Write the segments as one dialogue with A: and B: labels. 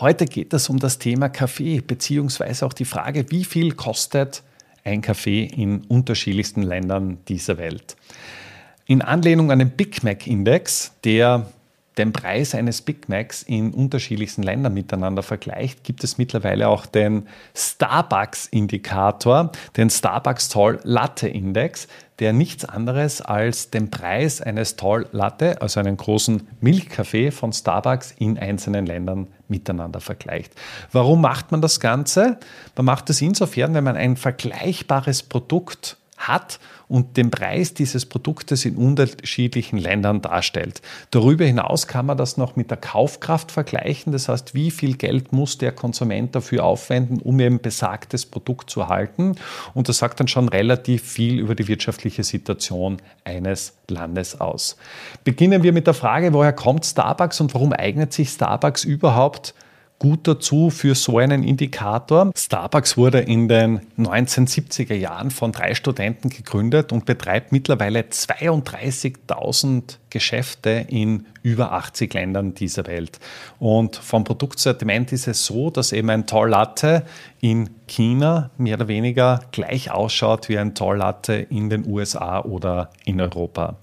A: Heute geht es um das Thema Kaffee, beziehungsweise auch die Frage, wie viel kostet ein Kaffee in unterschiedlichsten Ländern dieser Welt. In Anlehnung an den Big Mac Index, der den Preis eines Big Macs in unterschiedlichsten Ländern miteinander vergleicht, gibt es mittlerweile auch den Starbucks-Indikator, den Starbucks Tall Latte Index, der nichts anderes als den Preis eines Tall Latte, also einen großen Milchkaffee von Starbucks in einzelnen Ländern miteinander vergleicht. Warum macht man das Ganze? Man macht es insofern, wenn man ein vergleichbares Produkt hat und den Preis dieses Produktes in unterschiedlichen Ländern darstellt. Darüber hinaus kann man das noch mit der Kaufkraft vergleichen. Das heißt, wie viel Geld muss der Konsument dafür aufwenden, um eben besagtes Produkt zu halten? Und das sagt dann schon relativ viel über die wirtschaftliche Situation eines Landes aus. Beginnen wir mit der Frage, woher kommt Starbucks und warum eignet sich Starbucks überhaupt gut dazu für so einen Indikator. Starbucks wurde in den 1970er Jahren von drei Studenten gegründet und betreibt mittlerweile 32.000 Geschäfte in über 80 Ländern dieser Welt. Und vom Produktsortiment ist es so, dass eben ein Tall Latte in China mehr oder weniger gleich ausschaut wie ein Tall Latte in den USA oder in Europa.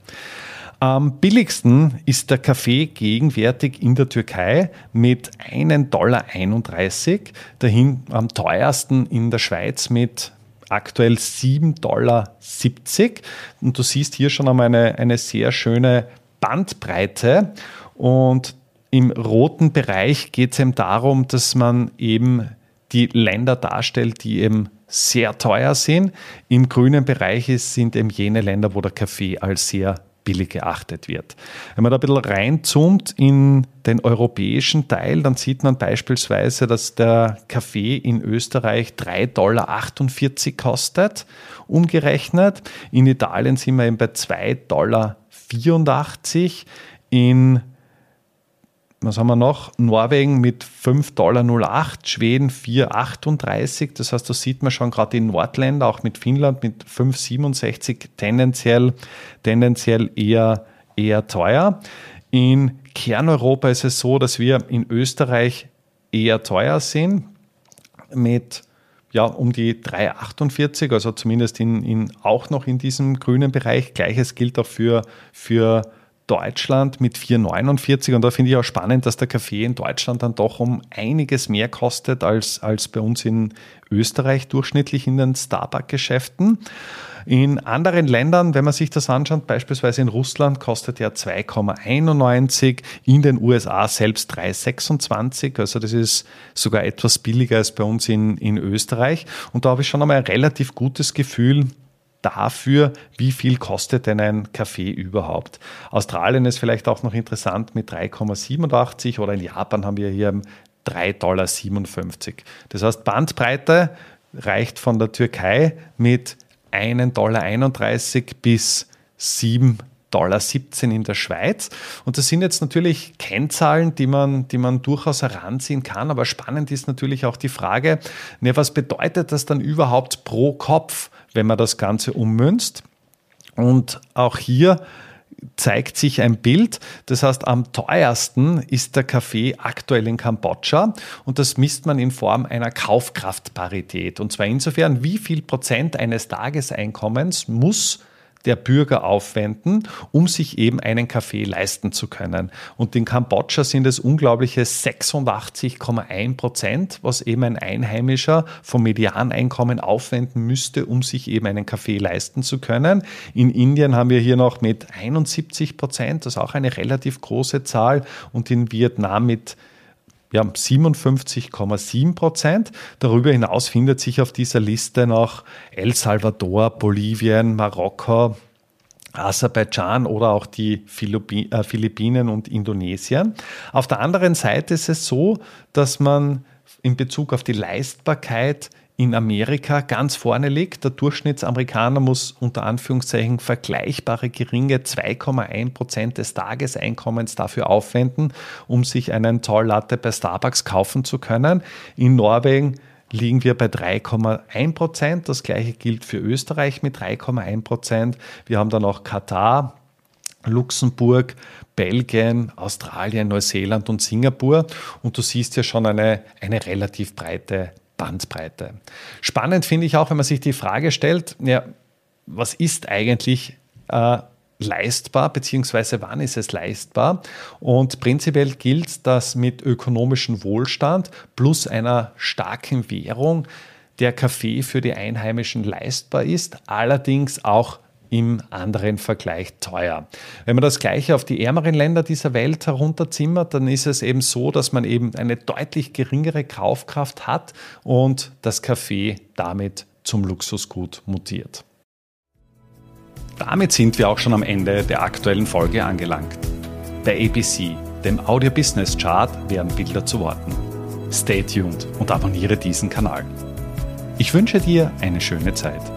A: Am billigsten ist der Kaffee gegenwärtig in der Türkei mit 1,31 Dollar. Dahin am teuersten in der Schweiz mit aktuell 7,70 Dollar. Und du siehst hier schon einmal eine, eine sehr schöne Bandbreite. Und im roten Bereich geht es eben darum, dass man eben die Länder darstellt, die eben sehr teuer sind. Im grünen Bereich sind eben jene Länder, wo der Kaffee als sehr billig geachtet wird. Wenn man da ein bisschen reinzoomt in den europäischen Teil, dann sieht man beispielsweise, dass der Kaffee in Österreich 3,48 Dollar kostet, umgerechnet. In Italien sind wir eben bei 2,84 Dollar. In was haben wir noch? Norwegen mit 5,08 Dollar, Schweden 4,38. Das heißt, da sieht man schon gerade die Nordländer, auch mit Finnland mit 5,67 tendenziell, tendenziell eher, eher teuer. In Kerneuropa ist es so, dass wir in Österreich eher teuer sind mit ja, um die 3,48, also zumindest in, in, auch noch in diesem grünen Bereich. Gleiches gilt auch für, für Deutschland mit 4,49 und da finde ich auch spannend, dass der Kaffee in Deutschland dann doch um einiges mehr kostet als, als bei uns in Österreich durchschnittlich in den Starbucks-Geschäften. In anderen Ländern, wenn man sich das anschaut, beispielsweise in Russland kostet er 2,91, in den USA selbst 3,26, also das ist sogar etwas billiger als bei uns in, in Österreich. Und da habe ich schon einmal ein relativ gutes Gefühl, dafür, wie viel kostet denn ein Kaffee überhaupt. Australien ist vielleicht auch noch interessant mit 3,87 oder in Japan haben wir hier 3,57 Dollar. Das heißt, Bandbreite reicht von der Türkei mit 1,31 Dollar bis 7 Dollar 17 in der Schweiz. Und das sind jetzt natürlich Kennzahlen, die man, die man durchaus heranziehen kann. Aber spannend ist natürlich auch die Frage, ne, was bedeutet das dann überhaupt pro Kopf? wenn man das Ganze ummünzt. Und auch hier zeigt sich ein Bild. Das heißt, am teuersten ist der Kaffee aktuell in Kambodscha und das misst man in Form einer Kaufkraftparität. Und zwar insofern, wie viel Prozent eines Tageseinkommens muss der Bürger aufwenden, um sich eben einen Kaffee leisten zu können. Und in Kambodscha sind es unglaubliche 86,1 Prozent, was eben ein Einheimischer vom Medianeinkommen aufwenden müsste, um sich eben einen Kaffee leisten zu können. In Indien haben wir hier noch mit 71 Prozent, das ist auch eine relativ große Zahl, und in Vietnam mit ja, 57,7 Prozent. Darüber hinaus findet sich auf dieser Liste noch El Salvador, Bolivien, Marokko, Aserbaidschan oder auch die äh, Philippinen und Indonesien. Auf der anderen Seite ist es so, dass man in Bezug auf die Leistbarkeit in Amerika ganz vorne liegt. Der Durchschnittsamerikaner muss unter Anführungszeichen vergleichbare geringe 2,1 Prozent des Tageseinkommens dafür aufwenden, um sich einen Tall-Latte bei Starbucks kaufen zu können. In Norwegen liegen wir bei 3,1 Prozent. Das gleiche gilt für Österreich mit 3,1 Prozent. Wir haben dann auch Katar, Luxemburg, Belgien, Australien, Neuseeland und Singapur. Und du siehst ja schon eine, eine relativ breite Bandbreite. Spannend finde ich auch, wenn man sich die Frage stellt, ja, was ist eigentlich äh, leistbar, beziehungsweise wann ist es leistbar? Und prinzipiell gilt, dass mit ökonomischem Wohlstand plus einer starken Währung der Kaffee für die Einheimischen leistbar ist, allerdings auch im anderen Vergleich teuer. Wenn man das gleiche auf die ärmeren Länder dieser Welt herunterzimmert, dann ist es eben so, dass man eben eine deutlich geringere Kaufkraft hat und das Kaffee damit zum Luxusgut mutiert. Damit sind wir auch schon am Ende der aktuellen Folge angelangt. Bei ABC, dem Audio Business Chart, werden Bilder zu Worten. Stay tuned und abonniere diesen Kanal. Ich wünsche dir eine schöne Zeit.